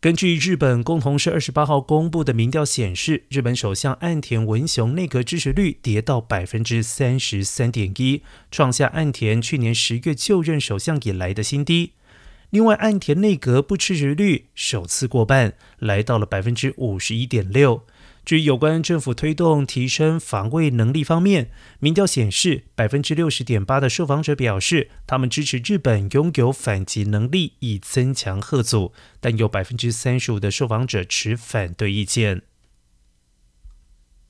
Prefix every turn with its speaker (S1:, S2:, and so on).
S1: 根据日本共同社二十八号公布的民调显示，日本首相岸田文雄内阁支持率跌到百分之三十三点一，创下岸田去年十月就任首相以来的新低。另外，岸田内阁不支持率首次过半，来到了百分之五十一点六。至于有关政府推动提升防卫能力方面，民调显示，百分之六十点八的受访者表示，他们支持日本拥有反击能力，以增强核阻，但有百分之三十五的受访者持反对意见。